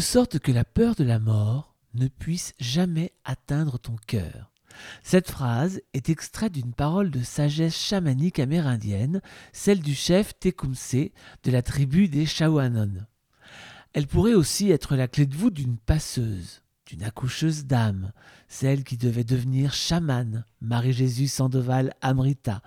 Sorte que la peur de la mort ne puisse jamais atteindre ton cœur. Cette phrase est extraite d'une parole de sagesse chamanique amérindienne, celle du chef Tecumseh de la tribu des Shawanon. Elle pourrait aussi être la clé de voûte d'une passeuse, d'une accoucheuse d'âme, celle qui devait devenir chamane, Marie-Jésus Sandoval Amrita,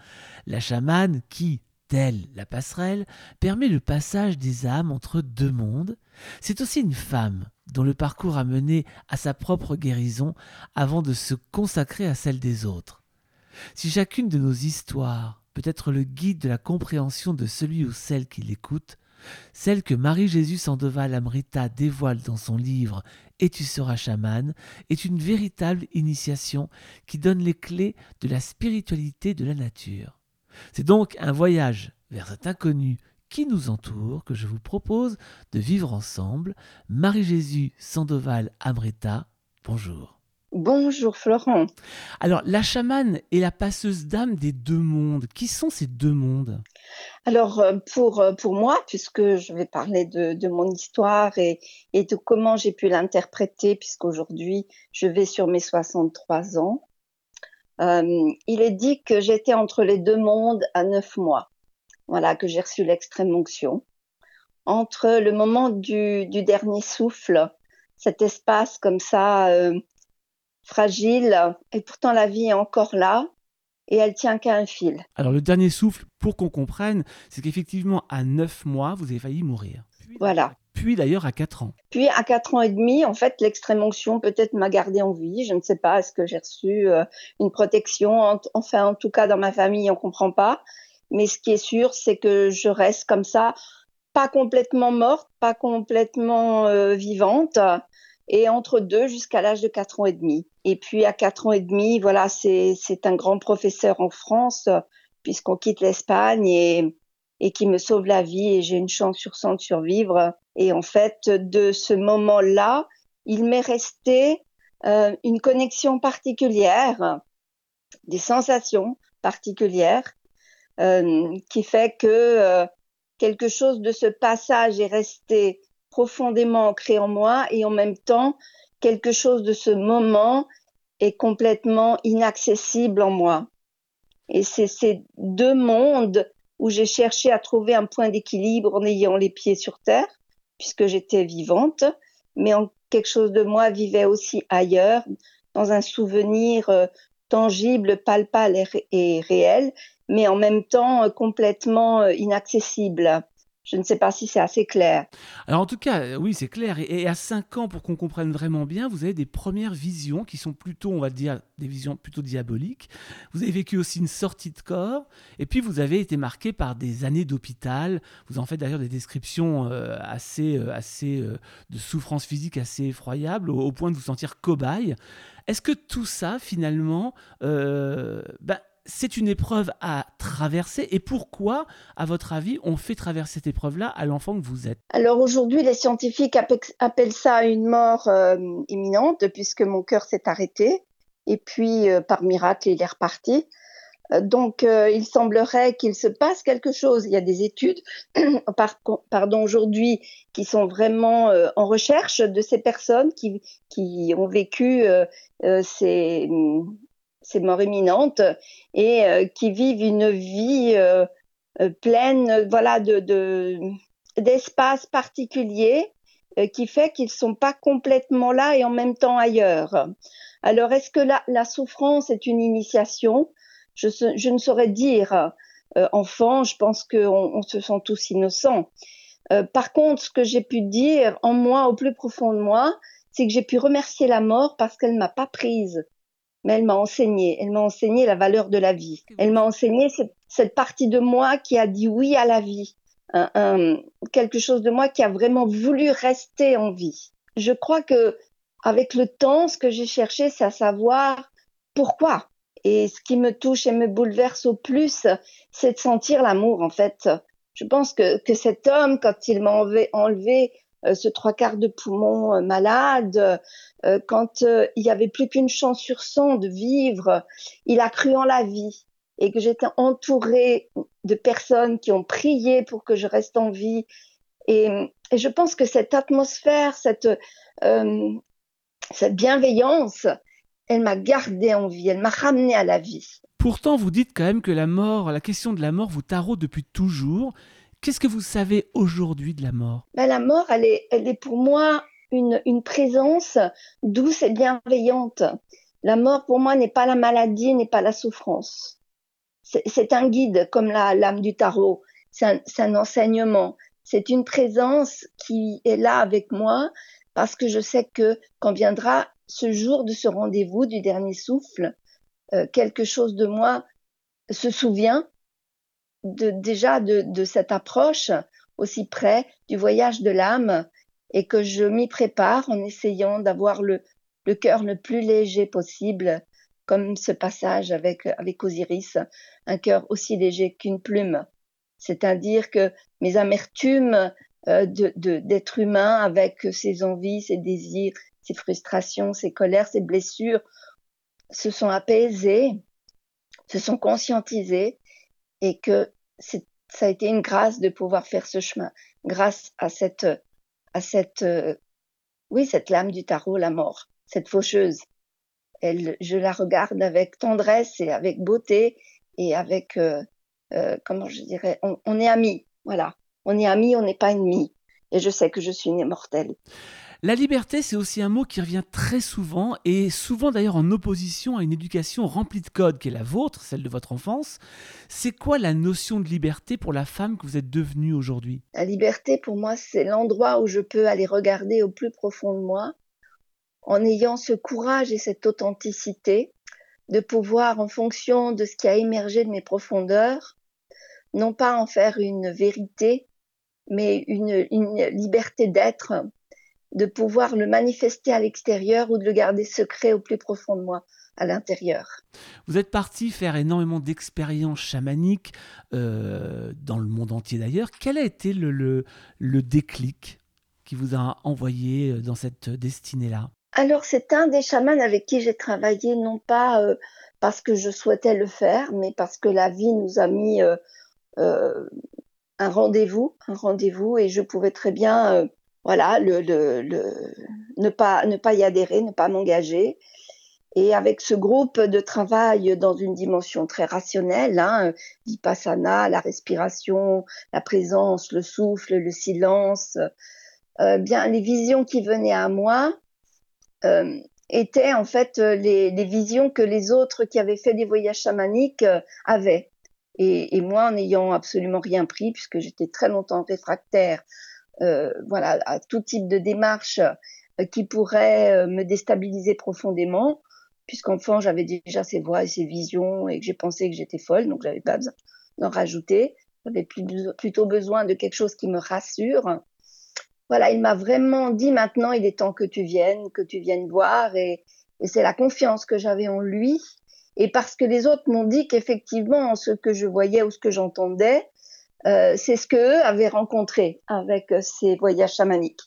la chamane qui, telle la passerelle, permet le passage des âmes entre deux mondes. C'est aussi une femme dont le parcours a mené à sa propre guérison avant de se consacrer à celle des autres. Si chacune de nos histoires peut être le guide de la compréhension de celui ou celle qui l'écoute, celle que Marie-Jésus Sandoval Amrita dévoile dans son livre Et tu seras chaman est une véritable initiation qui donne les clés de la spiritualité de la nature. C'est donc un voyage vers cet inconnu qui nous entoure que je vous propose de vivre ensemble. Marie-Jésus Sandoval Amrita, bonjour. Bonjour Florent. Alors, la chamane est la passeuse d'âme des deux mondes. Qui sont ces deux mondes? Alors, euh, pour, euh, pour moi, puisque je vais parler de, de mon histoire et, et de comment j'ai pu l'interpréter, puisqu'aujourd'hui, je vais sur mes 63 ans, euh, il est dit que j'étais entre les deux mondes à neuf mois. Voilà, que j'ai reçu l'extrême onction. Entre le moment du, du, dernier souffle, cet espace comme ça, euh, fragile, et pourtant la vie est encore là, et elle tient qu'à un fil. Alors le dernier souffle, pour qu'on comprenne, c'est qu'effectivement, à neuf mois, vous avez failli mourir. Voilà. Puis d'ailleurs à 4 ans. Puis à 4 ans et demi, en fait, l'extrême onction peut-être m'a gardé en vie. Je ne sais pas, est-ce que j'ai reçu euh, une protection? Enfin, en tout cas, dans ma famille, on comprend pas. Mais ce qui est sûr, c'est que je reste comme ça, pas complètement morte, pas complètement euh, vivante, et entre deux jusqu'à l'âge de 4 ans et demi. Et puis à 4 ans et demi, voilà, c'est un grand professeur en France, puisqu'on quitte l'Espagne et et qui me sauve la vie et j'ai une chance sur 100 de survivre. Et en fait, de ce moment-là, il m'est resté euh, une connexion particulière, des sensations particulières, euh, qui fait que euh, quelque chose de ce passage est resté profondément ancré en moi et en même temps, quelque chose de ce moment est complètement inaccessible en moi. Et c'est ces deux mondes où j'ai cherché à trouver un point d'équilibre en ayant les pieds sur terre, puisque j'étais vivante, mais en quelque chose de moi vivait aussi ailleurs, dans un souvenir euh, tangible, palpable et, réel, mais en même temps euh, complètement euh, inaccessible. Je ne sais pas si c'est assez clair. Alors en tout cas, euh, oui, c'est clair. Et, à 5 ans, pour qu'on comprenne vraiment bien, vous avez des premières visions qui sont plutôt, on va dire, des visions plutôt diaboliques. Vous avez vécu aussi une sortie de corps. Et puis vous avez été marqué par des années d'hôpital. Vous en faites d'ailleurs des descriptions euh, assez, euh, assez de souffrance physique assez effroyables, au, point de vous sentir cobaye. Est-ce que tout ça, finalement, ben, c'est une épreuve à traverser et pourquoi, à votre avis, on fait traverser cette épreuve-là à l'enfant que vous êtes? Alors aujourd'hui, les scientifiques appellent ça une mort euh, imminente puisque mon cœur s'est arrêté et puis euh, par miracle, il est reparti. Euh, donc il semblerait qu'il se passe quelque chose. Il y a des études, pardon, aujourd'hui, qui sont vraiment en recherche de ces personnes qui, qui ont vécu ces ces morts imminentes et euh, qui vivent une vie euh, euh, pleine voilà de, de d'espaces particuliers qui fait qu'ils sont pas complètement là et en même temps ailleurs. Alors est-ce que la, souffrance est une initiation? Je, ne saurais dire. enfant, je pense qu'on on se sent tous innocents. par contre, ce que j'ai pu dire en moi, au plus profond de moi, c'est que j'ai pu remercier la mort parce qu'elle m'a pas prise mais elle m'a enseigné. Elle m'a enseigné la valeur de la vie. Elle m'a enseigné cette, cette, partie de moi qui a dit oui à la vie. Un, un, quelque chose de moi qui a vraiment voulu rester en vie. Je crois que avec le temps, ce que j'ai cherché, c'est à savoir pourquoi. Et ce qui me touche et me bouleverse au plus, c'est de sentir l'amour, en fait. Je pense que, que cet homme, quand il m'a enlevé, enlevé ce trois quarts de poumon euh, malade, euh, quand il y avait plus qu'une chance sur cent de vivre, il a cru en la vie et que j'étais entourée de personnes qui ont prié pour que je reste en vie. Et, je pense que cette atmosphère, cette, euh, cette bienveillance, elle m'a gardé en vie, elle m'a ramené à la vie. Pourtant, vous dites quand même que la mort, la question de la mort vous taraude depuis toujours. Qu'est-ce que vous savez aujourd'hui de la mort? Ben, La mort, elle est, elle est pour moi une, une présence douce et bienveillante. La mort, pour moi, n'est pas la maladie, n'est pas la souffrance. C'est un guide, comme la lame du tarot. C'est un, un enseignement. C'est une présence qui est là avec moi parce que je sais que quand viendra ce jour de ce rendez-vous du dernier souffle, euh, quelque chose de moi se souvient de, déjà de, de, cette approche aussi près du voyage de l'âme et que je m'y prépare en essayant d'avoir le, le cœur le plus léger possible, comme ce passage avec, avec Osiris, un cœur aussi léger qu'une plume. C'est-à-dire que mes amertumes euh, d'être humain avec ses envies, ses désirs, ses frustrations, ses colères, ses blessures, se sont apaisées, se sont conscientisées et que ça a été une grâce de pouvoir faire ce chemin, grâce à cette, à cette, oui, cette lame du tarot, la mort, cette faucheuse. Elle, je la regarde avec tendresse et avec beauté et avec, euh, euh, comment je dirais, on, on est amis, voilà. On est amis, on n'est pas ennemis. Et je sais que je suis une immortelle. La liberté, c'est aussi un mot qui revient très souvent, et souvent d'ailleurs en opposition à une éducation remplie de codes qui est la vôtre, celle de votre enfance. C'est quoi la notion de liberté pour la femme que vous êtes devenue aujourd'hui? La liberté, pour moi, c'est l'endroit où je peux aller regarder au plus profond de moi, en ayant ce courage et cette authenticité de pouvoir, en fonction de ce qui a émergé de mes profondeurs, non pas en faire une vérité, mais une, une liberté d'être de pouvoir le manifester à l'extérieur ou de le garder secret au plus profond de moi, à l'intérieur. Vous êtes parti faire énormément d'expériences chamaniques euh, dans le monde entier d'ailleurs. Quel a été le, le, déclic qui vous a envoyé euh, dans cette destinée-là? Alors c'est un des chamans avec qui j'ai travaillé, non pas euh, parce que je souhaitais le faire, mais parce que la vie nous a mis un rendez-vous, un rendez-vous, et je pouvais très bien voilà, le, ne, pas, ne pas y adhérer, ne pas m'engager. Et avec ce groupe de travail dans une dimension très rationnelle, hein, vipassana, la respiration, la présence, le souffle, le silence, euh, bien les visions qui venaient à moi euh, étaient en fait les, visions que les autres qui avaient fait des voyages chamaniques euh, avaient. Et, et, moi, en n'ayant absolument rien pris, puisque j'étais très longtemps réfractaire voilà, à tout type de démarche euh, qui pourrait euh, me déstabiliser profondément, puisqu'enfant j'avais déjà ces voix et ces visions et que j'ai pensé que j'étais folle, donc j'avais pas besoin d'en rajouter. J'avais plutôt besoin de quelque chose qui me rassure. Voilà, il m'a vraiment dit maintenant il est temps que tu viennes, que tu viennes voir et c'est la confiance que j'avais en lui et parce que les autres m'ont dit qu'effectivement ce que je voyais ou ce que j'entendais euh, c'est ce qu'eux avaient rencontré avec euh, ces voyages chamaniques.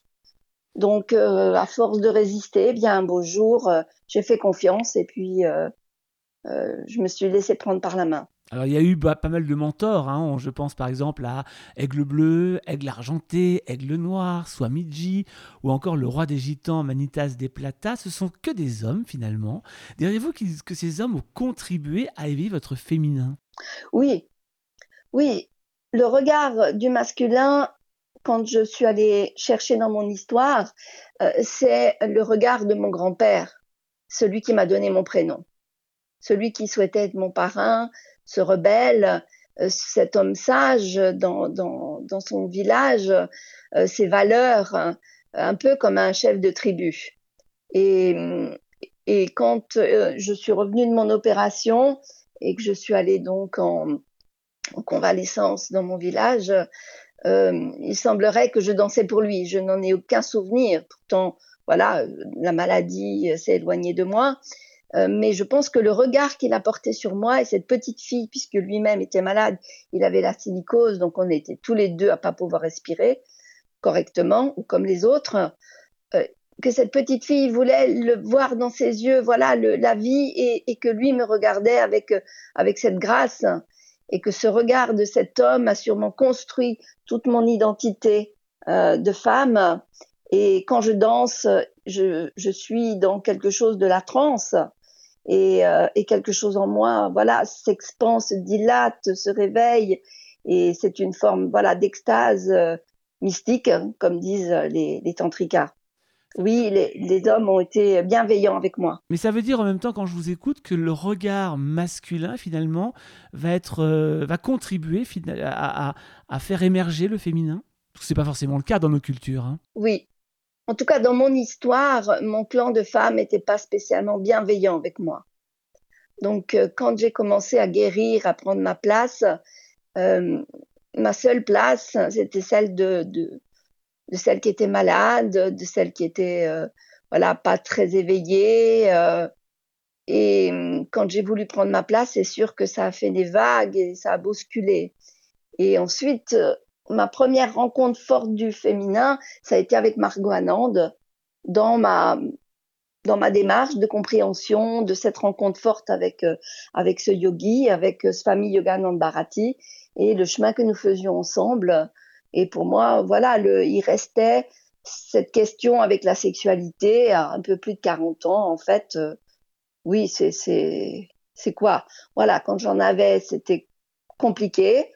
Donc, euh, à force de résister, bien un beau jour, j'ai fait confiance et puis je me suis laissé prendre par la main. Alors il y a eu bah, pas mal de mentors, hein. je pense par exemple à Aigle Bleu, Aigle Argenté, Aigle Noir, Swamiji, ou encore le roi des gitans Manitas des Plata, ce sont que des hommes finalement. Diriez-vous que ces hommes ont contribué à éveiller votre féminin? Oui, oui, le regard du masculin, quand je suis allée chercher dans mon histoire, euh, c'est le regard de mon grand-père, celui qui m'a donné mon prénom, celui qui souhaitait être mon parrain, ce rebelle, euh, cet homme sage dans, son village, euh, ses valeurs, un peu comme un chef de tribu. Et, et quand je suis revenue de mon opération et que je suis allée donc en convalescence dans mon village, euh, il semblerait que je dansais pour lui. Je n'en ai aucun souvenir. Pourtant, voilà, la maladie s'est éloignée de moi. Euh, mais je pense que le regard qu'il a porté sur moi et cette petite fille, puisque lui-même était malade, il avait la silicose, donc on était tous les deux à pas pouvoir respirer correctement ou comme les autres. Euh, que cette petite fille voulait le voir dans ses yeux, voilà, la vie, et, et, que lui me regardait avec avec cette grâce et que ce regard de cet homme a sûrement construit toute mon identité de femme. Et quand je danse, je, je, suis dans quelque chose de la transe et, et quelque chose en moi, voilà, s'expand, se dilate, se réveille. Et c'est une forme, voilà, d'extase mystique, comme disent les, les oui, les, hommes ont été bienveillants avec moi. Mais ça veut dire en même temps, quand je vous écoute, que le regard masculin, finalement, va, être, euh, va contribuer à, faire émerger le féminin? Ce n'est pas forcément le cas dans nos cultures. Hein. Oui. En tout cas, dans mon histoire, mon clan de femmes n'était pas spécialement bienveillant avec moi. Donc, euh, quand j'ai commencé à guérir, à prendre ma place, euh, ma seule place, c'était celle de, de celle qui était malade, de celle qui était euh, voilà pas très éveillée. Euh, et hum, quand j'ai voulu prendre ma place, c'est sûr que ça a fait des vagues et ça a bousculé. Et ensuite, euh, ma première rencontre forte du féminin, ça a été avec Margot Anand dans ma dans ma démarche de compréhension de cette rencontre forte avec avec ce yogi, avec ce famille Yoganand Bharati et le chemin que nous faisions ensemble et pour moi, voilà, il restait cette question avec la sexualité à un peu plus de 40 ans. En fait, euh, oui, c'est, quoi? Voilà, quand j'en avais, c'était compliqué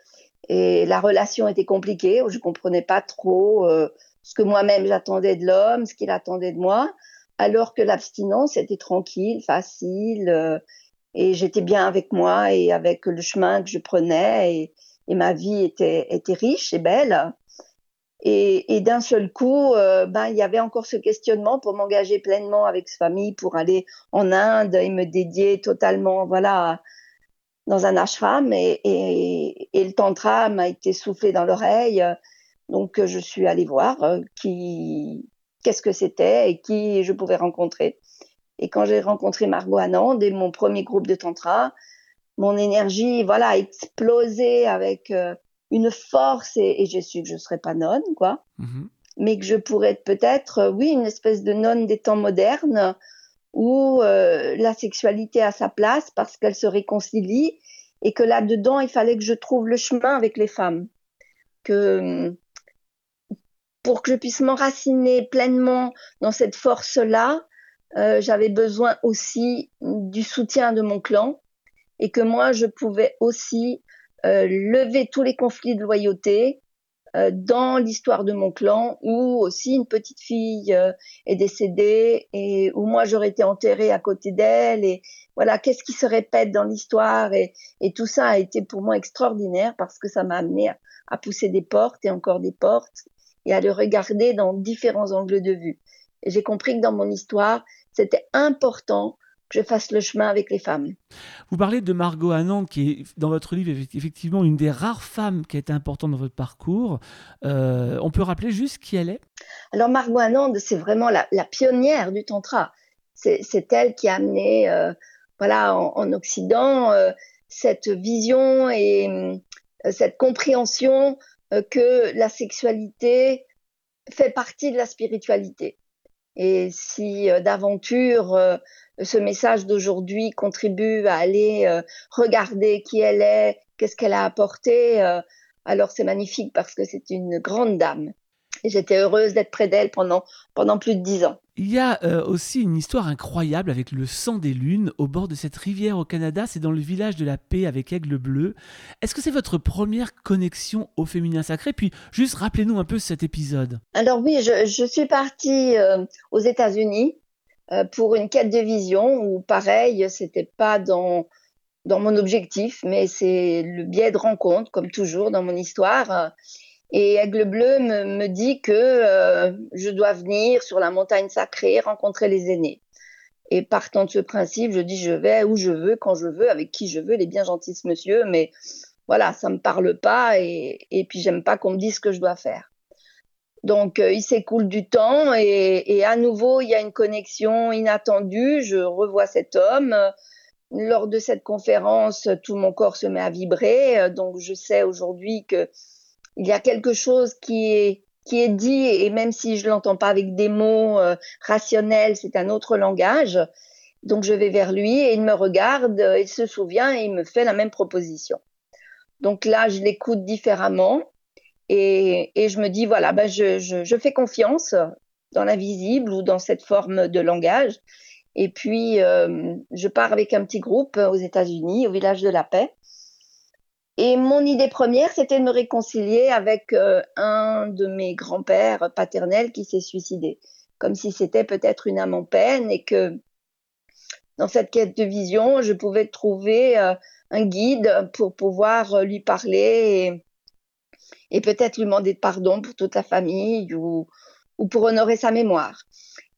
et la relation était compliquée. Je comprenais pas trop euh, ce que moi-même j'attendais de l'homme, ce qu'il attendait de moi, alors que l'abstinence était tranquille, facile. Euh, et j'étais bien avec moi et avec le chemin que je prenais et ma vie était, était riche et belle. Et, et d'un seul coup, euh, ben, il y avait encore ce questionnement pour m'engager pleinement avec cette famille, pour aller en Inde et me dédier totalement, voilà, dans un ashram. Et, et, et le tantra m'a été soufflé dans l'oreille. Donc, je suis allée voir euh, qui, qu'est-ce que c'était et qui je pouvais rencontrer. Et quand j'ai rencontré Margot Anand et mon premier groupe de tantra, mon énergie, voilà, a explosé avec euh, une force et, j'ai su que je ne serais pas nonne, quoi. Mhm. Mais que je pourrais être peut-être, euh, oui, une espèce de nonne des temps modernes où euh, la sexualité a sa place parce qu'elle se réconcilie et que là-dedans, il fallait que je trouve le chemin avec les femmes. Que pour que je puisse m'enraciner pleinement dans cette force-là, j'avais besoin aussi du soutien de mon clan et que moi, je pouvais aussi euh, lever tous les conflits de loyauté euh, dans l'histoire de mon clan où aussi une petite fille euh, est décédée et où moi j'aurais été enterrée à côté d'elle et voilà qu'est-ce qui se répète dans l'histoire et, et, tout ça a été pour moi extraordinaire parce que ça m'a amené à, à, pousser des portes et encore des portes et à le regarder dans différents angles de vue. Et j'ai compris que dans mon histoire, c'était important je fasse le chemin avec les femmes. Vous parlez de Margot Anand, qui est dans votre livre effectivement une des rares femmes qui a été importante dans votre parcours. Euh, on peut rappeler juste qui elle est? Alors Margot Anand, c'est vraiment la, pionnière du tantra. C'est elle qui a amené, euh, voilà, en, Occident, euh, cette vision et cette compréhension que la sexualité fait partie de la spiritualité. Et si d'aventure ce message d'aujourd'hui contribue à aller euh, regarder qui elle est, qu'est-ce qu'elle a apporté, euh, alors c'est magnifique parce que c'est une grande dame. J'étais heureuse d'être près d'elle pendant, pendant plus de dix ans. Il y a euh, aussi une histoire incroyable avec le sang des lunes au bord de cette rivière au Canada. C'est dans le village de la paix avec Aigle Bleu. Est-ce que c'est votre première connexion au féminin sacré? Puis juste rappelez-nous un peu cet épisode. Alors oui, je, je suis partie aux États-Unis euh, pour une quête de vision où pareil, c'était pas dans dans mon objectif, mais c'est le biais de rencontre, comme toujours dans mon histoire. Et Aigle Bleu me, me dit que euh, je dois venir sur la montagne sacrée rencontrer les aînés. Et partant de ce principe, je dis je vais où je veux, quand je veux, avec qui je veux. Il est bien gentil ce monsieur, mais voilà, ça me parle pas et, et puis j'aime pas qu'on me dise ce que je dois faire. Donc, euh, il s'écoule du temps et, et, à nouveau, il y a une connexion inattendue. Je revois cet homme. Lors de cette conférence, tout mon corps se met à vibrer. Donc, je sais aujourd'hui que il y a quelque chose qui est qui est dit et même si je l'entends pas avec des mots euh, rationnels, c'est un autre langage. Donc, je vais vers lui et il me regarde, il se souvient et il me fait la même proposition. Donc là, je l'écoute différemment Et, et, je me dis, voilà, ben je, je, je, fais confiance dans l'invisible ou dans cette forme de langage. Et puis, euh, je pars avec un petit groupe aux États-Unis, au village de la paix. Et mon idée première, c'était de me réconcilier avec euh, un de mes grands-pères paternels qui s'est suicidé, comme si c'était peut-être une âme en peine et que dans cette quête de vision, je pouvais trouver euh, un guide pour pouvoir lui parler et, peut-être lui demander pardon pour toute la famille ou, ou pour honorer sa mémoire.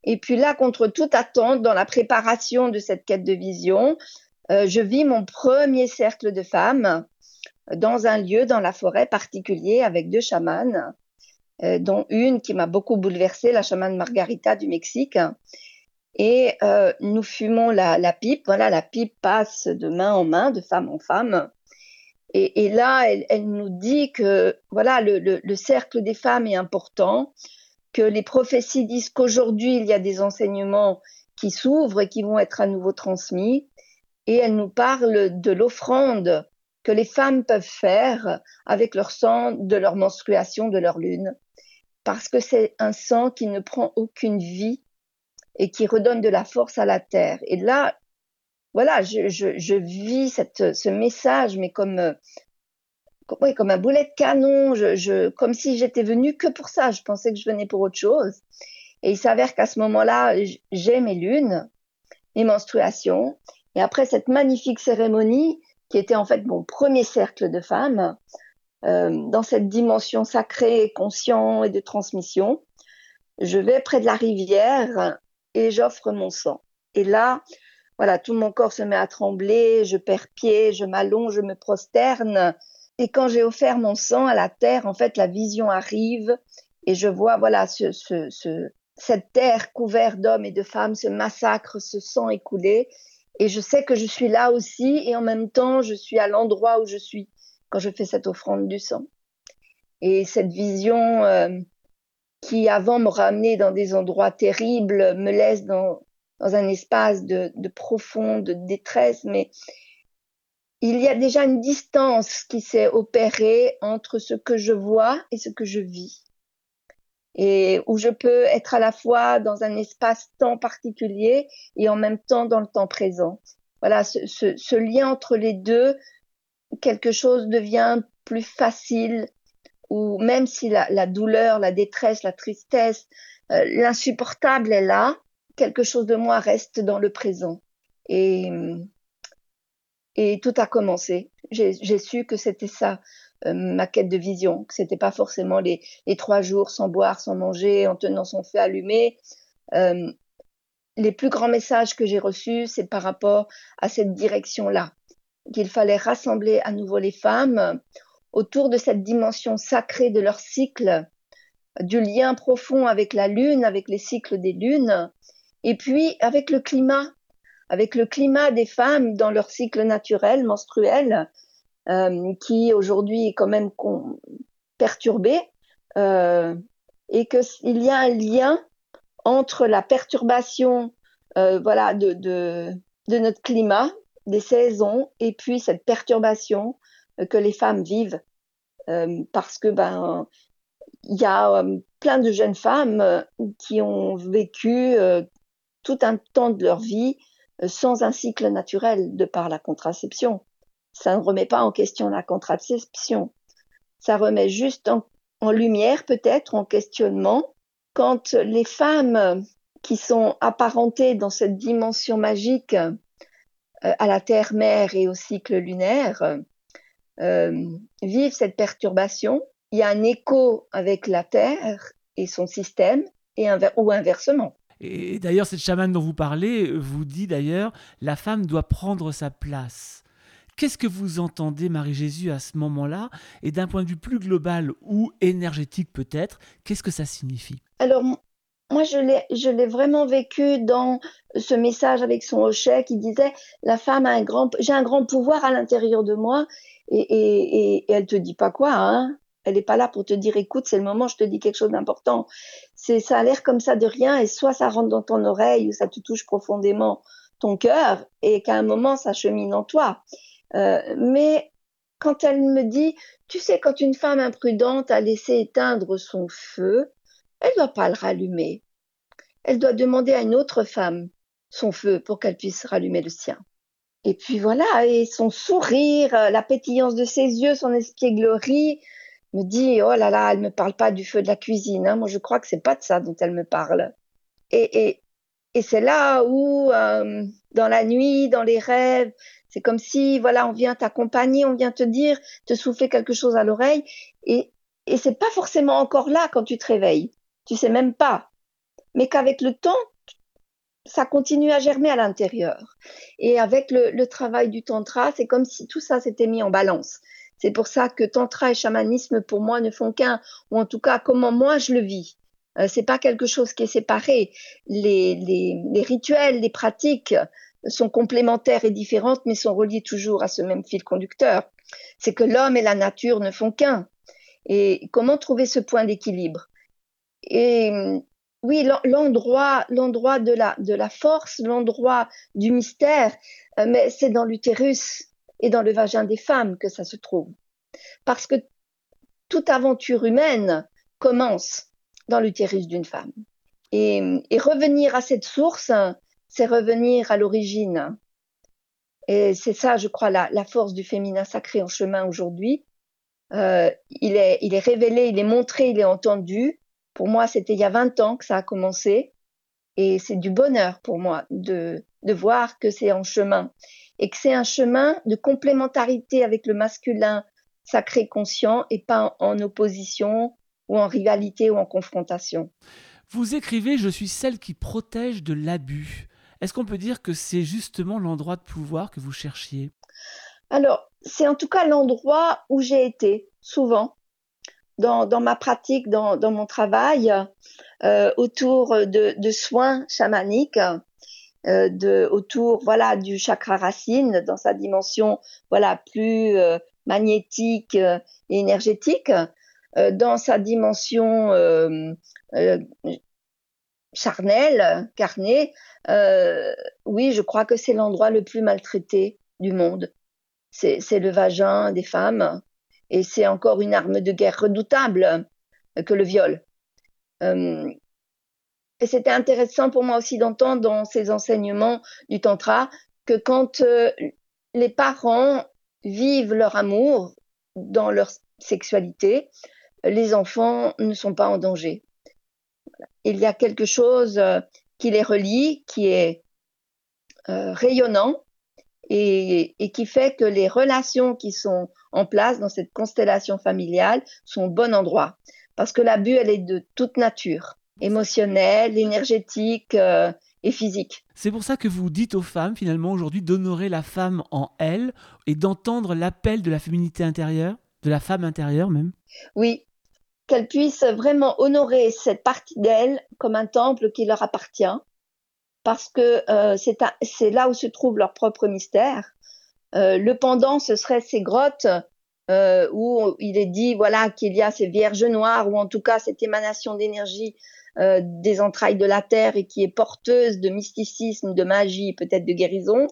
Et puis là, contre toute attente, dans la préparation de cette quête de vision, euh, je vis mon premier cercle de femmes dans un lieu dans la forêt particulier avec deux chamanes, euh, dont une qui m'a beaucoup bouleversée, la chamane Margarita du Mexique. Et euh, nous fumons la, pipe. Voilà, la pipe passe de main en main, de femme en femme. Et, là, elle, nous dit que voilà, le, cercle des femmes est important, que les prophéties disent qu'aujourd'hui il y a des enseignements qui s'ouvrent et qui vont être à nouveau transmis. Et elle nous parle de l'offrande que les femmes peuvent faire avec leur sang de leur menstruation, de leur lune, parce que c'est un sang qui ne prend aucune vie et qui redonne de la force à la terre. Et là, voilà, je, je, je vis cette, ce message, mais comme, comme, comme un boulet de canon, je, comme si j'étais venue que pour ça. Je pensais que je venais pour autre chose. Et il s'avère qu'à ce moment-là, j'ai mes lunes, mes menstruations. Et après cette magnifique cérémonie, qui était en fait mon premier cercle de femmes, euh, dans cette dimension sacrée, conscient et de transmission, je vais près de la rivière et j'offre mon sang. Et là, voilà, tout mon corps se met à trembler, je perds pied, je m'allonge, je me prosterne. Et quand j'ai offert mon sang à la terre, en fait, la vision arrive et je vois, voilà, ce, ce, ce, cette terre couverte d'hommes et de femmes, ce massacre, ce sang écoulé. Et je sais que je suis là aussi et en même temps, je suis à l'endroit où je suis quand je fais cette offrande du sang. Et cette vision euh, qui avant me ramenait dans des endroits terribles me laisse dans, un espace de profonde détresse, mais il y a déjà une distance qui s'est opérée entre ce que je vois et ce que je vis et où je peux être à la fois dans un espace-temps particulier et en même temps dans le temps présent. Voilà, ce, ce, ce lien entre les deux, quelque chose devient plus facile, ou même si la, la douleur, la détresse, la tristesse, euh, l'insupportable est là, quelque chose de moi reste dans le présent. Et, et tout a commencé. J'ai su que c'était ça. Euh, ma quête de vision, que c'était pas forcément les, les, trois jours sans boire, sans manger, en tenant son feu allumé. Euh, les plus grands messages que j'ai reçus, c'est par rapport à cette direction-là, qu'il fallait rassembler à nouveau les femmes autour de cette dimension sacrée de leur cycle, du lien profond avec la lune, avec les cycles des lunes, et puis avec le climat, avec le climat des femmes dans leur cycle naturel, menstruel, euh, qui aujourd'hui est quand même perturbé euh, et qu'il y a un lien entre la perturbation euh, voilà, de, de, de, notre climat, des saisons, et puis cette perturbation euh, que les femmes vivent. Euh, parce que ben il y a plein de jeunes femmes qui ont vécu tout un temps de leur vie sans un cycle naturel de par la contraception. Ça ne remet pas en question la contraception. Ça remet juste en, lumière, peut-être, en questionnement, quand les femmes qui sont apparentées dans cette dimension magique euh, à la Terre-Mère et au cycle lunaire euh, vivent cette perturbation. Il y a un écho avec la Terre et son système, et ou inversement. Et d'ailleurs, cette chamane dont vous parlez vous dit d'ailleurs, la femme doit prendre sa place. Qu'est-ce que vous entendez, Marie-Jésus, à ce moment-là? Et d'un point de vue plus global ou énergétique peut-être, qu'est-ce que ça signifie? Alors, moi, je l'ai vraiment vécu dans ce message avec son hochet qui disait La femme a un grand, j'ai un grand pouvoir à l'intérieur de moi et, et, et, elle te dit pas quoi, hein elle n'est pas là pour te dire écoute, c'est le moment, je te dis quelque chose d'important. C'est ça a l'air comme ça de rien et soit ça rentre dans ton oreille ou ça te touche profondément ton cœur et qu'à un moment ça chemine en toi. Euh, mais quand elle me dit, tu sais, quand une femme imprudente a laissé éteindre son feu, elle ne doit pas le rallumer. Elle doit demander à une autre femme son feu pour qu'elle puisse rallumer le sien. Et puis voilà, et son sourire, la pétillance de ses yeux, son espièglerie me dit, oh là là, elle me parle pas du feu de la cuisine. Hein. Moi, je crois que c'est pas de ça dont elle me parle. Et, et, c'est là où, euh, dans la nuit, dans les rêves, c'est comme si, voilà, on vient t'accompagner, on vient te dire, te souffler quelque chose à l'oreille, et, et c'est pas forcément encore là quand tu te réveilles. Tu sais même pas. Mais qu'avec le temps, ça continue à germer à l'intérieur. Et avec le, le, travail du tantra, c'est comme si tout ça s'était mis en balance. C'est pour ça que tantra et chamanisme, pour moi, ne font qu'un, ou en tout cas, comment moi je le vis. Euh, c'est pas quelque chose qui est séparé. Les, les, les rituels, les pratiques sont complémentaires et différentes, mais sont reliées toujours à ce même fil conducteur. C'est que l'homme et la nature ne font qu'un. Et comment trouver ce point d'équilibre? Et oui, l'endroit, l'endroit de la, de la force, l'endroit du mystère, euh, mais c'est dans l'utérus et dans le vagin des femmes que ça se trouve. Parce que toute aventure humaine commence dans l'utérus d'une femme. Et, et, revenir à cette source, c'est revenir à l'origine. Et c'est ça, je crois, la, la, force du féminin sacré en chemin aujourd'hui. Euh, il, est, révélé, il est montré, il est entendu. Pour moi, c'était il y a 20 ans que ça a commencé. Et c'est du bonheur pour moi de, de voir que c'est en chemin. Et que c'est un chemin de complémentarité avec le masculin sacré conscient et pas en opposition ou en rivalité ou en confrontation. Vous écrivez Je suis celle qui protège de l'abus. Est-ce qu'on peut dire que c'est justement l'endroit de pouvoir que vous cherchiez? Alors, c'est en tout cas l'endroit où j'ai été souvent dans, ma pratique, dans, mon travail, euh, autour de, soins chamaniques, euh, autour voilà du chakra racine dans sa dimension voilà plus euh, magnétique et énergétique, dans sa dimension euh, euh, charnelle, carnée, oui, je crois que c'est l'endroit le plus maltraité du monde. C'est le vagin des femmes et c'est encore une arme de guerre redoutable que le viol. et c'était intéressant pour moi aussi d'entendre dans ces enseignements du tantra que quand les parents vivent leur amour dans leur sexualité, les enfants ne sont pas en danger. Il y a quelque chose euh, qui les relie, qui est euh, rayonnant et, et, qui fait que les relations qui sont en place dans cette constellation familiale sont au bon endroit. Parce que l'abus, elle est de toute nature, émotionnelle, énergétique euh, et physique. C'est pour ça que vous dites aux femmes, finalement, aujourd'hui, d'honorer la femme en elle et d'entendre l'appel de la féminité intérieure, de la femme intérieure même Oui, qu'elles puissent vraiment honorer cette partie d'elles comme un temple qui leur appartient, parce que euh, c'est là où se trouve leur propre mystère. Euh, le pendant, ce serait ces grottes euh, où il est dit voilà qu'il y a ces vierges noires, ou en tout cas cette émanation d'énergie euh, des entrailles de la terre et qui est porteuse de mysticisme, de magie, peut-être de guérison.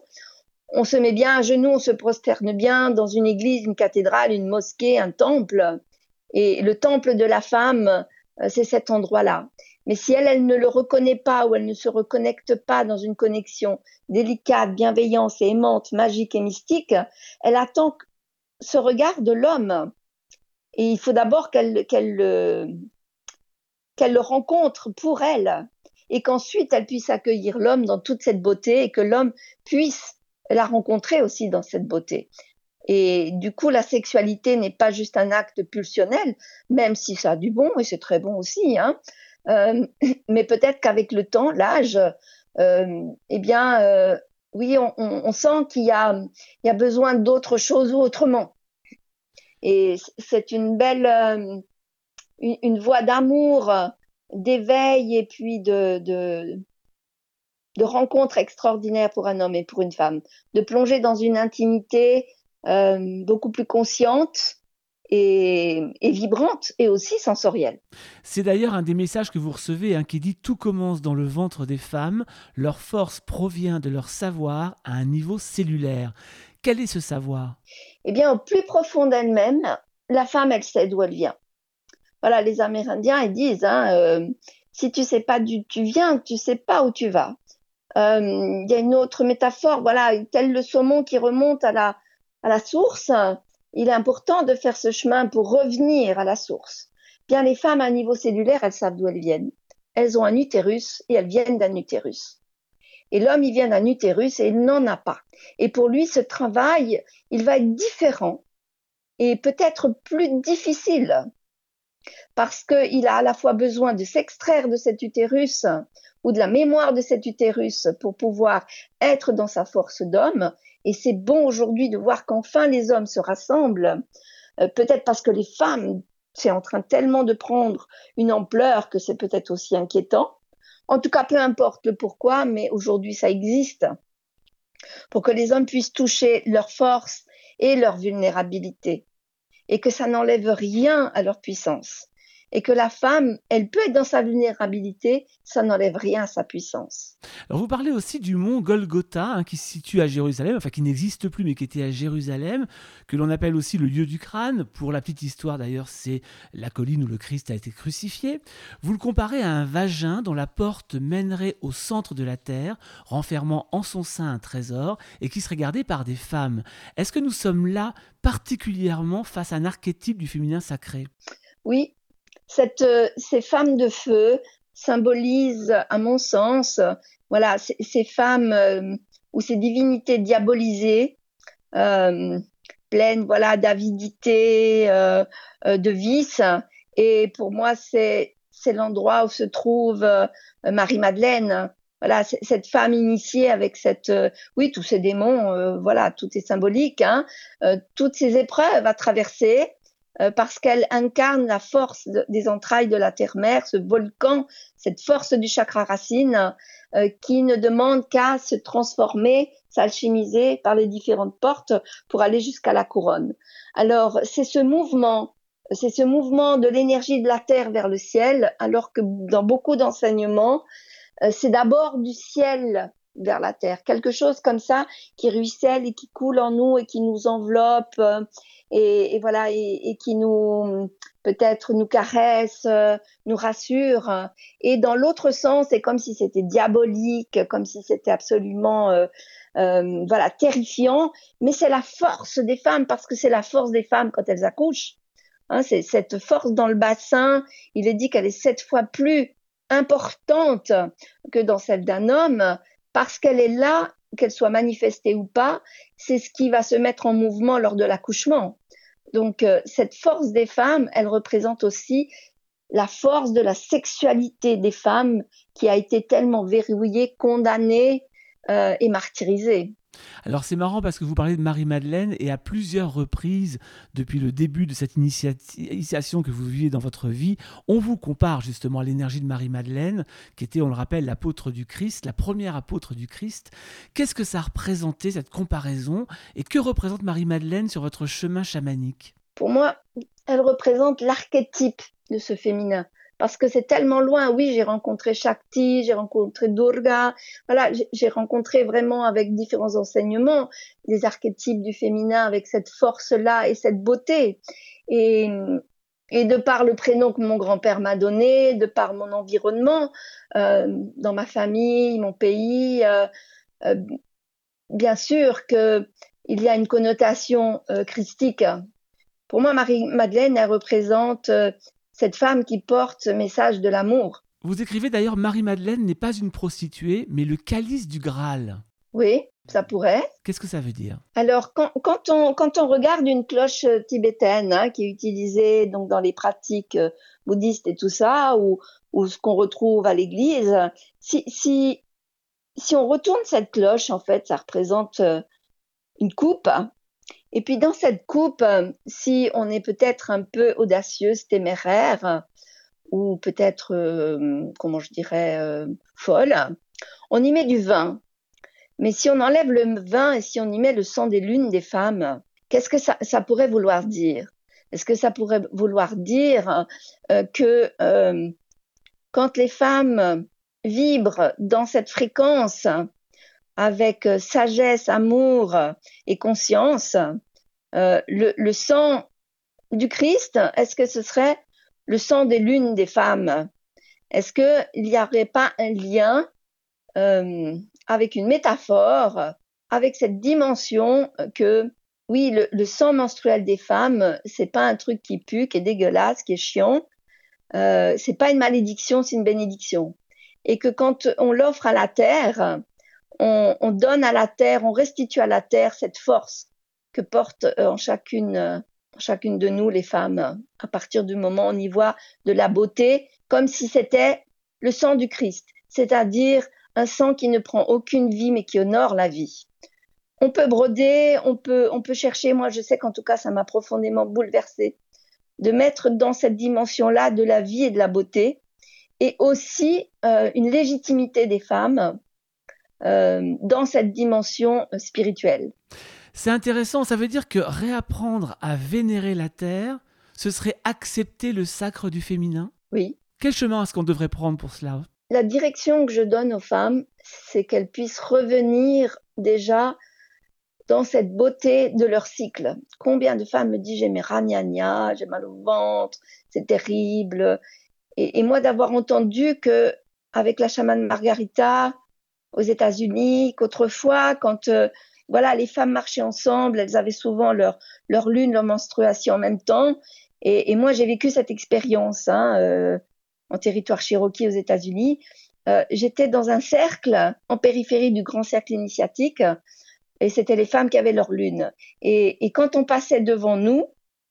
On se met bien à genoux, on se prosterne bien dans une église, une cathédrale, une mosquée, un temple et le temple de la femme, euh, c'est cet endroit-là. Mais si elle, elle ne le reconnaît pas ou elle ne se reconnecte pas dans une connexion délicate, bienveillante et aimante, magique et mystique, elle attend ce regard de l'homme. Et il faut d'abord qu'elle qu'elle le, qu'elle le rencontre pour elle et qu'ensuite elle puisse accueillir l'homme dans toute cette beauté et que l'homme puisse la rencontrer aussi dans cette beauté. Et du coup, la sexualité n'est pas juste un acte pulsionnel, même si ça a du bon, et c'est très bon aussi. Hein. Euh, mais peut-être qu'avec le temps, l'âge, euh, eh bien, euh, oui, on, on, on sent qu'il y a, il y a besoin d'autre chose ou autrement. Et c'est une belle, euh, une, une voie d'amour, d'éveil et puis de, de, de rencontre extraordinaire pour un homme et pour une femme, de plonger dans une intimité beaucoup plus consciente et, et, vibrante et aussi sensorielle. C'est d'ailleurs un des messages que vous recevez hein, qui dit Tout commence dans le ventre des femmes, leur force provient de leur savoir à un niveau cellulaire. Quel est ce savoir? Eh bien, au plus profond d'elle-même, la femme, elle sait d'où elle vient. Voilà, les Amérindiens, ils disent, hein, euh, si tu sais pas d'où tu viens, tu sais pas où tu vas. Euh, il y a une autre métaphore, voilà, tel le saumon qui remonte à la, à la source, il est important de faire ce chemin pour revenir à la source. Bien, les femmes à niveau cellulaire, elles savent d'où elles viennent. Elles ont un utérus et elles viennent d'un utérus. Et l'homme, il vient d'un utérus et il n'en a pas. Et pour lui, ce travail, il va être différent et peut-être plus difficile parce qu'il a à la fois besoin de s'extraire de cet utérus ou de la mémoire de cet utérus pour pouvoir être dans sa force d'homme. Et c'est bon aujourd'hui de voir qu'enfin les hommes se rassemblent, euh, peut-être parce que les femmes, c'est en train tellement de prendre une ampleur que c'est peut-être aussi inquiétant. En tout cas, peu importe le pourquoi, mais aujourd'hui ça existe. Pour que les hommes puissent toucher leur force et leur vulnérabilité. Et que ça n'enlève rien à leur puissance et que la femme, elle peut être dans sa vulnérabilité, ça n'enlève rien à sa puissance. Alors vous parlez aussi du mont Golgotha hein, qui se situe à Jérusalem, enfin qui n'existe plus mais qui était à Jérusalem, que l'on appelle aussi le lieu du crâne. Pour la petite histoire d'ailleurs, c'est la colline où le Christ a été crucifié. Vous le comparez à un vagin dont la porte mènerait au centre de la terre, renfermant en son sein un trésor et qui serait gardé par des femmes. Est-ce que nous sommes là particulièrement face à un archétype du féminin sacré? Oui, cette, euh, ces femmes de feu symbolisent, à mon sens, voilà, ces, femmes euh, ou ces divinités diabolisées, euh, pleines, voilà, d'avidité, de vice. Et pour moi, c'est l'endroit où se trouve Marie-Madeleine. Voilà, cette femme initiée avec cette, oui, tous ces démons, voilà, tout est symbolique, hein, toutes ces épreuves à traverser, euh, parce qu'elle incarne la force des entrailles de la terre-mère, ce volcan, cette force du chakra racine euh, qui ne demande qu'à se transformer, s'alchimiser par les différentes portes pour aller jusqu'à la couronne. Alors, c'est ce mouvement, c'est ce mouvement de l'énergie de la terre vers le ciel, alors que dans beaucoup d'enseignements, euh, c'est d'abord du ciel vers la terre, quelque chose comme ça qui ruisselle et qui coule en nous et qui nous enveloppe et, voilà et, qui nous peut-être nous caresse, euh, nous rassure. Et dans l'autre sens, c'est comme si c'était diabolique, comme si c'était absolument euh, euh, voilà terrifiant. Mais c'est la force des femmes parce que c'est la force des femmes quand elles accouchent. Hein, c'est cette force dans le bassin. Il est dit qu'elle est sept fois plus importante que dans celle d'un homme parce qu'elle est là, qu'elle soit manifestée ou pas, c'est ce qui va se mettre en mouvement lors de l'accouchement. Donc euh, cette force des femmes, elle représente aussi la force de la sexualité des femmes qui a été tellement verrouillée, condamnée euh, et martyrisée. Alors c'est marrant parce que vous parlez de Marie-Madeleine et à plusieurs reprises depuis le début de cette initiation que vous vivez dans votre vie, on vous compare justement à l'énergie de Marie-Madeleine, qui était, on le rappelle, l'apôtre du Christ, la première apôtre du Christ. Qu'est-ce que ça a représenté cette comparaison? Et que représente Marie-Madeleine sur votre chemin chamanique? Pour moi, elle représente l'archétype de ce féminin parce que c'est tellement loin. Oui, j'ai rencontré Shakti, j'ai rencontré Durga, voilà, j'ai rencontré vraiment avec différents enseignements les archétypes du féminin avec cette force-là et cette beauté. Et, de par le prénom que mon grand-père m'a donné, de par mon environnement, euh, dans ma famille, mon pays, euh, euh, bien sûr que il y a une connotation christique. Pour moi, Marie-Madeleine, elle représente cette femme qui porte ce message de l'amour. Vous écrivez d'ailleurs Marie-Madeleine n'est pas une prostituée, mais le calice du Graal. Oui, ça pourrait. Qu'est-ce que ça veut dire? Alors, quand, on, quand, on, regarde une cloche euh, tibétaine hein, qui est utilisée donc dans les pratiques euh, bouddhistes et tout ça, ou, ou ce qu'on retrouve à l'église, si, si, si on retourne cette cloche, en fait, ça représente euh, une coupe hein, et puis dans cette coupe, euh, si on est peut-être un peu audacieuse, téméraire, ou peut-être, euh, comment je dirais, euh, folle, on y met du vin. Mais si on enlève le vin et si on y met le sang des lunes des femmes, qu'est-ce que ça, ça, pourrait vouloir dire? Est-ce que ça pourrait vouloir dire que quand les femmes vibrent dans cette fréquence avec euh, sagesse, amour et conscience, euh, le, sang du Christ, est-ce que ce serait le sang des lunes des femmes? Est-ce qu'il n'y aurait pas un lien euh, avec une métaphore, avec cette dimension que oui, le, sang menstruel des femmes, c'est pas un truc qui pue, qui est dégueulasse, qui est chiant. Euh, c'est pas une malédiction, c'est une bénédiction. Et que quand on l'offre à la terre, on, donne à la terre, on restitue à la terre cette force que portent euh, en chacune, euh, chacune de nous les femmes. À partir du moment où on y voit de la beauté, comme si c'était le sang du Christ, c'est-à-dire un sang qui ne prend aucune vie mais qui honore la vie. On peut broder, on peut, on peut chercher. Moi, je sais qu'en tout cas, ça m'a profondément bouleversée de mettre dans cette dimension-là de la vie et de la beauté, et aussi euh, une légitimité des femmes euh, dans cette dimension euh, spirituelle. C'est intéressant, ça veut dire que réapprendre à vénérer la terre, ce serait accepter le sacre du féminin? Oui. Quel chemin est-ce qu'on devrait prendre pour cela? La direction que je donne aux femmes, c'est qu'elles puissent revenir déjà dans cette beauté de leur cycle. Combien de femmes me disent j'ai mes ragnagnas, j'ai mal au ventre, c'est terrible. Et, et moi d'avoir entendu que avec la chamane Margarita, aux États-Unis qu'autrefois, quand euh, voilà, les femmes marchaient ensemble, elles avaient souvent leur, leur lune, leur menstruation en même temps. Et, et moi, j'ai vécu cette expérience hein, euh, en territoire cherokee aux États-Unis. Euh, J'étais dans un cercle en périphérie du grand cercle initiatique, et c'était les femmes qui avaient leur lune. Et, et quand on passait devant nous,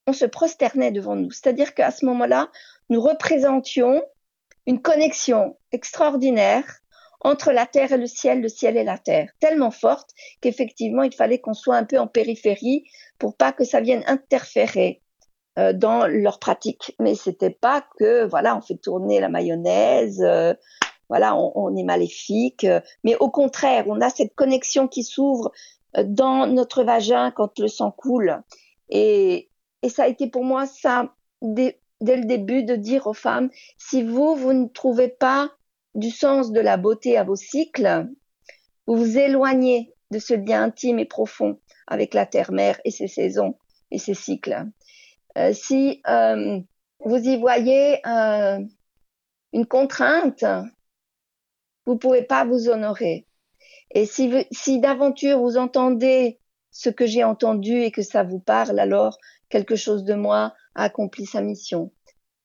on se prosternait devant nous. C'est-à-dire qu'à ce moment-là, nous représentions une connexion extraordinaire entre la terre et le ciel, le ciel et la terre, tellement forte qu'effectivement, il fallait qu'on soit un peu en périphérie pour pas que ça vienne interférer euh, dans leur pratique. Mais c'était pas que, voilà, on fait tourner la mayonnaise, euh, voilà, on, on, est maléfique, euh, mais au contraire, on a cette connexion qui s'ouvre euh, dans notre vagin quand le sang coule. Et, et ça a été pour moi ça, dès, dès le début, de dire aux femmes, si vous, vous ne trouvez pas du sens de la beauté à vos cycles, vous vous éloignez de ce lien intime et profond avec la terre-mère et ses saisons et ses cycles. Euh, si euh, vous y voyez euh, une contrainte, vous pouvez pas vous honorer. Et si, si d'aventure vous entendez ce que j'ai entendu et que ça vous parle, alors quelque chose de moi a accompli sa mission.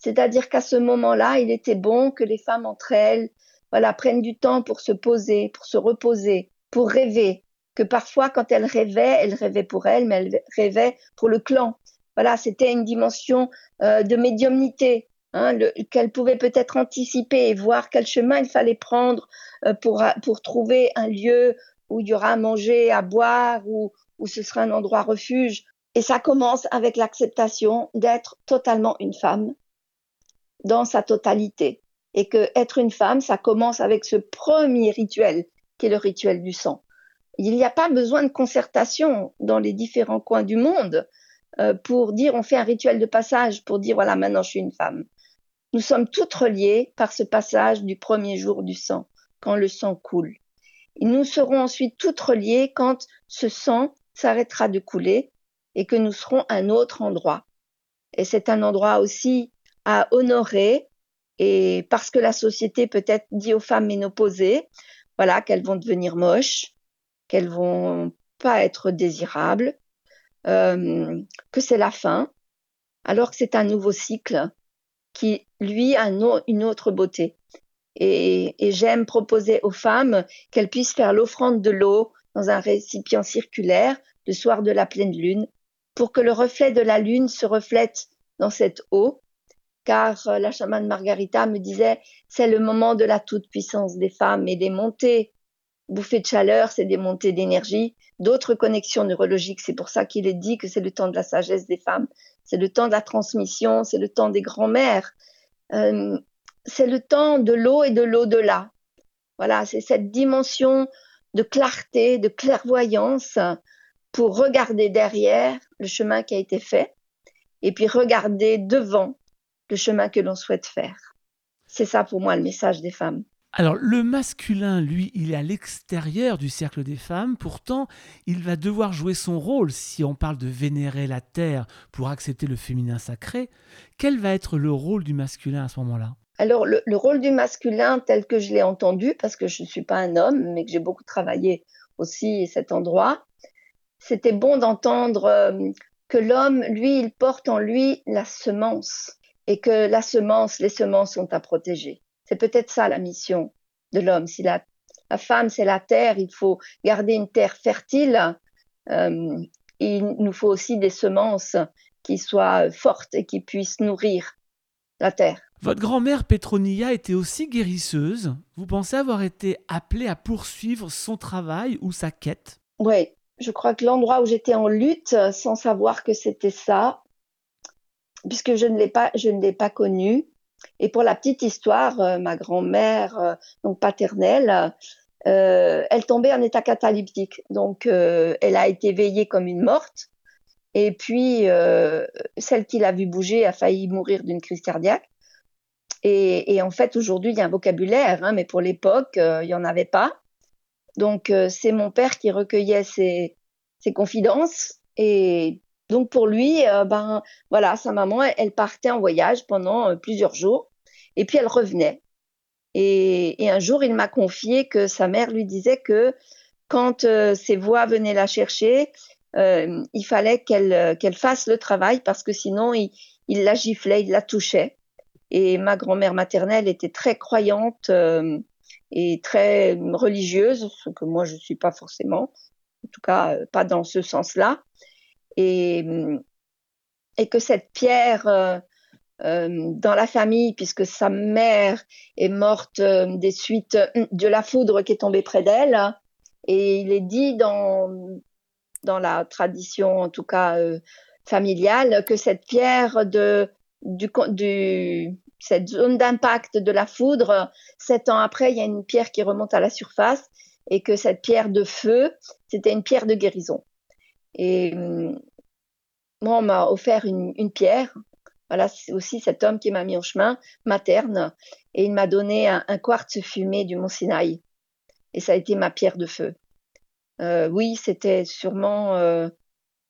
C'est-à-dire qu'à ce moment-là, il était bon que les femmes entre elles, voilà, prennent du temps pour se poser, pour se reposer, pour rêver. Que parfois, quand elles rêvaient, elles rêvaient pour elles, mais elles rêvaient pour le clan. Voilà, c'était une dimension euh, de médiumnité. Hein, qu'elles pouvaient peut-être anticiper et voir quel chemin il fallait prendre euh, pour, pour trouver un lieu où il y aura à manger, à boire, où, où ce sera un endroit refuge. Et ça commence avec l'acceptation d'être totalement une femme, dans sa totalité. Et que être une femme, ça commence avec ce premier rituel, qui est le rituel du sang. Il n'y a pas besoin de concertation dans les différents coins du monde euh, pour dire on fait un rituel de passage, pour dire voilà, maintenant je suis une femme. Nous sommes toutes reliées par ce passage du premier jour du sang, quand le sang coule. Et nous serons ensuite toutes reliées quand ce sang s'arrêtera de couler et que nous serons à un autre endroit. Et c'est un endroit aussi à honorer et parce que la société peut-être dit aux femmes ménopausées, voilà, qu'elles vont devenir moches, qu'elles vont pas être désirables, euh, que c'est la fin, alors que c'est un nouveau cycle qui, lui, a une autre beauté. Et, et j'aime proposer aux femmes qu'elles puissent faire l'offrande de l'eau dans un récipient circulaire le soir de la pleine lune, pour que le reflet de la lune se reflète dans cette eau car euh, la chamane Margarita me disait c'est le moment de la toute-puissance des femmes et des montées. Bouffées de chaleur, c'est des montées d'énergie, d'autres connexions neurologiques. C'est pour ça qu'il est dit que c'est le temps de la sagesse des femmes, c'est le temps de la transmission, c'est le temps des grands-mères, euh, c'est le temps de l'eau et de l'au-delà. Voilà, c'est cette dimension de clarté, de clairvoyance pour regarder derrière le chemin qui a été fait et puis regarder devant le chemin que l'on souhaite faire. C'est ça pour moi le message des femmes. Alors le masculin, lui, il est à l'extérieur du cercle des femmes, pourtant il va devoir jouer son rôle si on parle de vénérer la terre pour accepter le féminin sacré. Quel va être le rôle du masculin à ce moment-là? Alors le, rôle du masculin tel que je l'ai entendu, parce que je ne suis pas un homme, mais que j'ai beaucoup travaillé aussi cet endroit, c'était bon d'entendre euh, que l'homme, lui, il porte en lui la semence et que la semence, les semences sont à protéger. C'est peut-être ça la mission de l'homme. Si la, femme, c'est la terre, il faut garder une terre fertile. Euh, il nous faut aussi des semences qui soient fortes et qui puissent nourrir la terre. Votre grand-mère Petronia était aussi guérisseuse. Vous pensez avoir été appelée à poursuivre son travail ou sa quête? Oui, je crois que l'endroit où j'étais en lutte, sans savoir que c'était ça, puisque je ne l'ai pas, je ne l'ai pas connue, et pour la petite histoire, euh, ma grand-mère, euh, donc paternelle, euh, elle tombait en état catalyptique. Donc, elle a été veillée comme une morte. Et puis, celle qui l'a vue bouger a failli mourir d'une crise cardiaque. Et, en fait, aujourd'hui, il y a un vocabulaire, hein, mais pour l'époque, il n'y en avait pas. Donc, c'est mon père qui recueillait ses, ses confidences. Et donc pour lui, euh, ben voilà, sa maman, elle, partait en voyage pendant euh, plusieurs jours et puis elle revenait. Et, un jour, il m'a confié que sa mère lui disait que quand euh, ses voix venaient la chercher, il fallait qu'elle fasse le travail parce que sinon il, il, la giflait, il la touchait. Et ma grand-mère maternelle était très croyante et très religieuse, ce que moi je ne suis pas forcément, en tout cas pas dans ce sens-là et, que cette pierre euh, euh, dans la famille, puisque sa mère est morte euh, des suites de la foudre qui est tombée près d'elle, et il est dit dans, la tradition, en tout cas familiale, que cette pierre de, cette zone d'impact de la foudre, sept ans après, il y a une pierre qui remonte à la surface et que cette pierre de feu, c'était une pierre de guérison. Et moi, on m'a offert une, pierre. Voilà, c'est aussi cet homme qui m'a mis en chemin, materne, et il m'a donné un, quartz fumé du Mont Sinaï. Et ça a été ma pierre de feu. Euh, oui, c'était sûrement euh,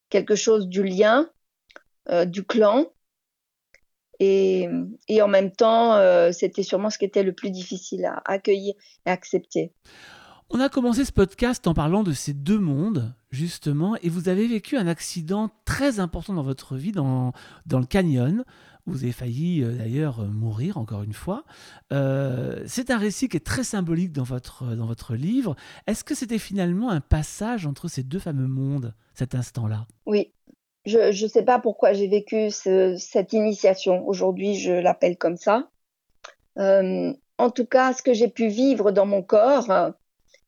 quelque chose du lien, euh, du clan, et, et, en même temps, c'était sûrement ce qui était le plus difficile à accueillir et accepter. On a commencé ce podcast en parlant de ces deux mondes, justement, et vous avez vécu un accident très important dans votre vie, dans, dans le canyon. Vous avez failli euh, d'ailleurs euh, mourir encore une fois. Euh, c'est un récit qui est très symbolique dans votre, dans votre livre. Est-ce que c'était finalement un passage entre ces deux fameux mondes, cet instant-là? Oui. Je ne sais pas pourquoi j'ai vécu cette initiation. Aujourd'hui, je l'appelle comme ça. en tout cas, ce que j'ai pu vivre dans mon corps,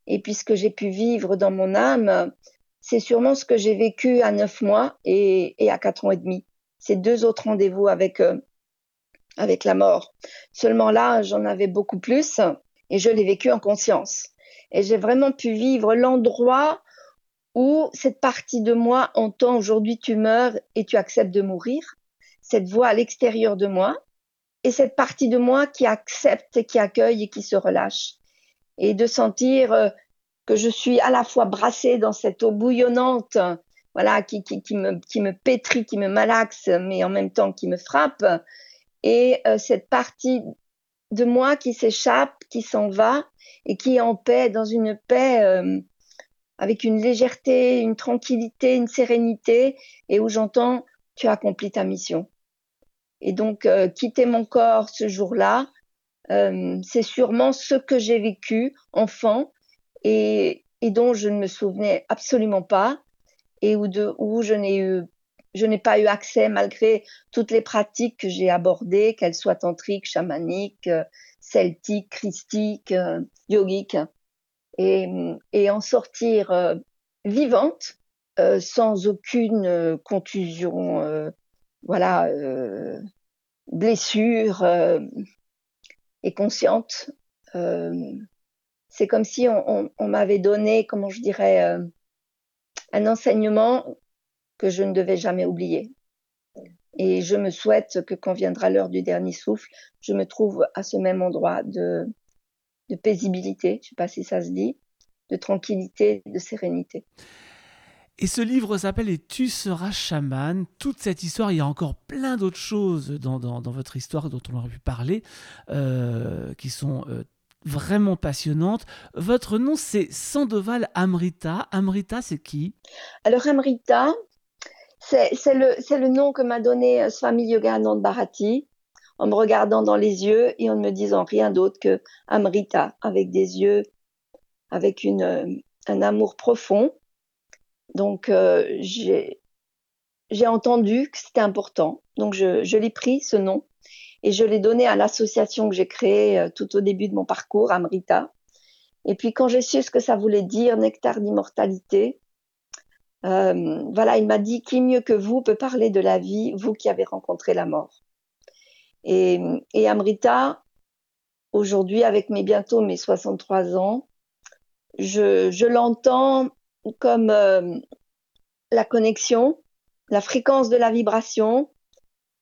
et puis ce que j'ai pu vivre dans mon âme, c'est sûrement ce que j'ai vécu à neuf mois et, à quatre ans et demi. Ces deux autres rendez-vous avec, euh, avec la mort. Seulement là, j'en avais beaucoup plus et je l'ai vécu en conscience. Et j'ai vraiment pu vivre l'endroit où cette partie de moi entend aujourd'hui tu meurs et tu acceptes de mourir, cette voix à l'extérieur de moi, et cette partie de moi qui accepte qui accueille et qui se relâche et de sentir euh, que je suis à la fois brassée dans cette eau bouillonnante, voilà, qui, qui, qui, me, qui me pétrit, qui me malaxe, mais en même temps qui me frappe, et euh, cette partie de moi qui s'échappe, qui s'en va, et qui est en paix, dans une paix euh, avec une légèreté, une tranquillité, une sérénité, et où j'entends, tu as accompli ta mission. Et donc, quitter mon corps ce jour-là, euh, c'est sûrement ce que j'ai vécu enfant et, et, dont je ne me souvenais absolument pas et où, de, où je n'ai eu je n'ai pas eu accès malgré toutes les pratiques que j'ai abordées, qu'elles soient tantriques, chamaniques, euh, celtiques, christiques, euh, yogiques, et, et, en sortir vivante, sans aucune contusion, voilà, blessure, consciente. Euh, c'est comme si on, m'avait donné, comment je dirais, euh, un enseignement que je ne devais jamais oublier. Et je me souhaite que quand viendra l'heure du dernier souffle, je me trouve à ce même endroit de, de paisibilité, je ne sais pas si ça se dit, de tranquillité, de sérénité. Et ce livre s'appelle Et tu seras chaman. Toute cette histoire, il y a encore plein d'autres choses dans, votre histoire dont on aurait pu parler, euh, qui sont euh, vraiment passionnantes. Votre nom, c'est Sandoval Amrita. Amrita, c'est qui? Alors, Amrita, c'est le, nom que m'a donné euh, Swami Yogananda Bharati en me regardant dans les yeux et en ne me disant rien d'autre que Amrita, avec des yeux, avec un amour profond. Donc, euh, j'ai entendu que c'était important. Donc, je, je l'ai pris, ce nom, et je l'ai donné à l'association que j'ai créée euh, tout au début de mon parcours, Amrita. Et puis, quand j'ai su ce que ça voulait dire, nectar d'immortalité, euh, voilà, il m'a dit qui mieux que vous peut parler de la vie, vous qui avez rencontré la mort? Et, et Amrita, aujourd'hui, avec mes bientôt mes 63 ans, je, je l'entends comme euh, la connexion, la fréquence de la vibration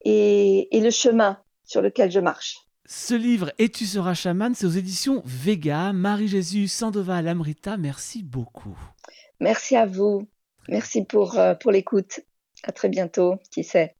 et, le chemin sur lequel je marche. Ce livre Et tu seras chaman, c'est aux éditions Vega. Marie-Jésus Sandoval Amrita, merci beaucoup. Merci à vous. Merci pour, euh, pour l'écoute. À très bientôt, qui sait.